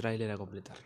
tráiler a completar.